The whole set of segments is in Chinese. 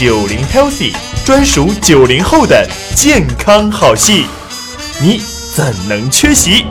九零 Healthy，专属九零后的健康好戏，你怎能缺席？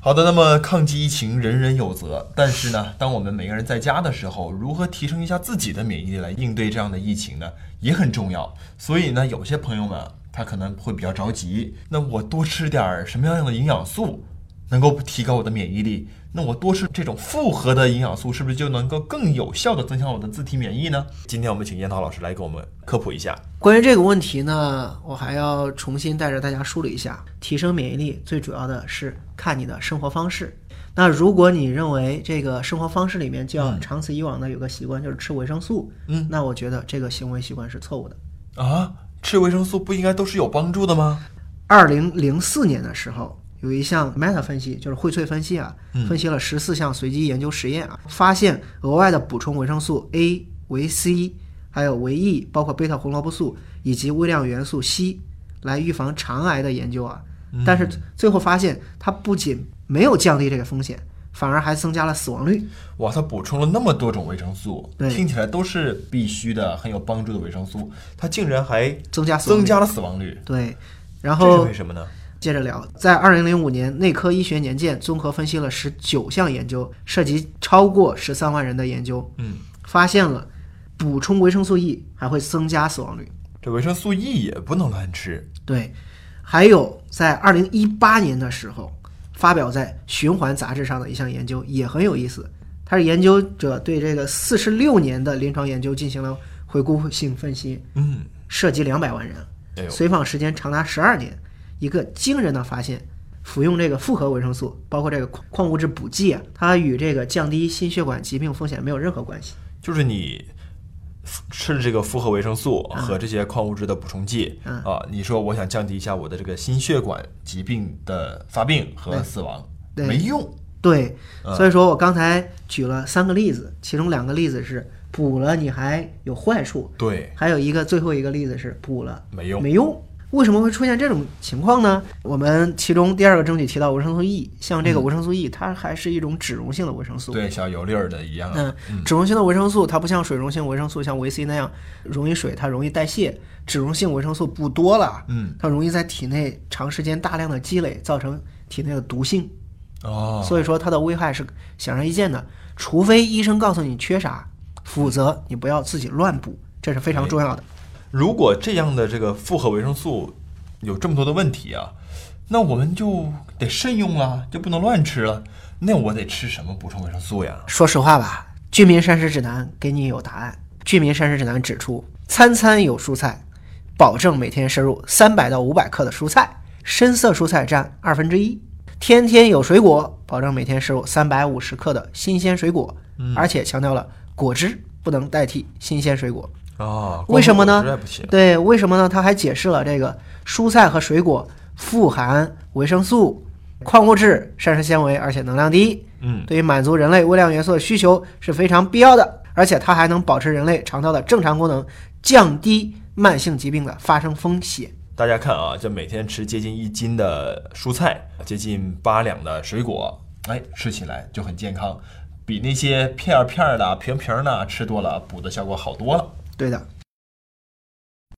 好的，那么抗击疫情人人有责，但是呢，当我们每个人在家的时候，如何提升一下自己的免疫力来应对这样的疫情呢，也很重要。所以呢，有些朋友们他可能会比较着急，那我多吃点什么样的营养素能够提高我的免疫力？那我多吃这种复合的营养素，是不是就能够更有效的增强我的自体免疫呢？今天我们请燕涛老师来给我们科普一下。关于这个问题呢，我还要重新带着大家梳理一下，提升免疫力最主要的是看你的生活方式。那如果你认为这个生活方式里面就要长此以往的有个习惯就是吃维生素，嗯那我觉得这个行为习惯是错误的。啊，吃维生素不应该都是有帮助的吗？二零零四年的时候，有一项 meta 分析，就是荟萃分析啊，嗯分析了十四项随机研究实验啊，发现额外的补充维生素 A、维 C，还有维 E，包括贝塔胡萝卜素以及微量元素硒，来预防肠癌的研究啊。嗯但是最后发现，它不仅没有降低这个风险，反而还增加了死亡率。哇，它补充了那么多种维生素，听起来都是必须的、很有帮助的维生素，它竟然还增加增加了死亡率，对，然后这是后为什么呢？接着聊，在二零零五年，内科医学年鉴综合分析了十九项研究，涉及超过十三万人的研究，嗯，发现了补充维生素 E 还会增加死亡率。这维生素 E 也不能乱吃，对，还有在二零一八年的时候，发表在《循环》杂志上的一项研究也很有意思。它是研究者对这个四十六年的临床研究进行了回顾性分析，嗯，涉及两百万人，随访时间长达十二年。一个惊人的发现，服用这个复合维生素，包括这个矿矿物质补剂啊，它与这个降低心血管疾病风险没有任何关系。就是你吃了这个复合维生素和这些矿物质的补充剂、嗯啊，你说我想降低一下我的这个心血管疾病的发病和死亡，对。没用，对，嗯所以说我刚才举了三个例子，其中两个例子是补了你还有坏处，对，还有一个最后一个例子是补了没用，没用。为什么会出现这种情况呢？我们其中第二个证据提到维生素 E，像这个维生素 E，它还是一种脂溶性的维生素。对，像油粒儿的一样啊，嗯，脂溶性的维生素它不像水溶性维生素，像维 C 那样溶于水，它容易代谢。脂溶性维生素不多了，嗯，它容易在体内长时间大量的积累，造成体内的毒性。哦，所以说它的危害是显而易见的，除非医生告诉你缺啥，否则你不要自己乱补，这是非常重要的。如果这样的这个复合维生素有这么多的问题啊，那我们就得慎用了，就不能乱吃了。那我得吃什么补充维生素呀？说实话吧，《居民膳食指南》给你有答案。《居民膳食指南》指出，餐餐有蔬菜，保证每天摄入三百到五百克的蔬菜，深色蔬菜占二分之一。天天有水果，保证每天摄入三百五十克的新鲜水果，而且强调了果汁不能代替新鲜水果。啊，为什么呢？对，为什么呢？他还解释了这个蔬菜和水果富含维生素、矿物质、膳食纤维，而且能量低，嗯，对于满足人类微量元素的需求是非常必要的。而且它还能保持人类肠道的正常功能，降低慢性疾病的发生风险。大家看啊，这每天吃接近一斤的蔬菜，接近八两的水果，哎，吃起来就很健康，比那些片儿片儿的、瓶瓶的吃多了，补的效果好多了。对的，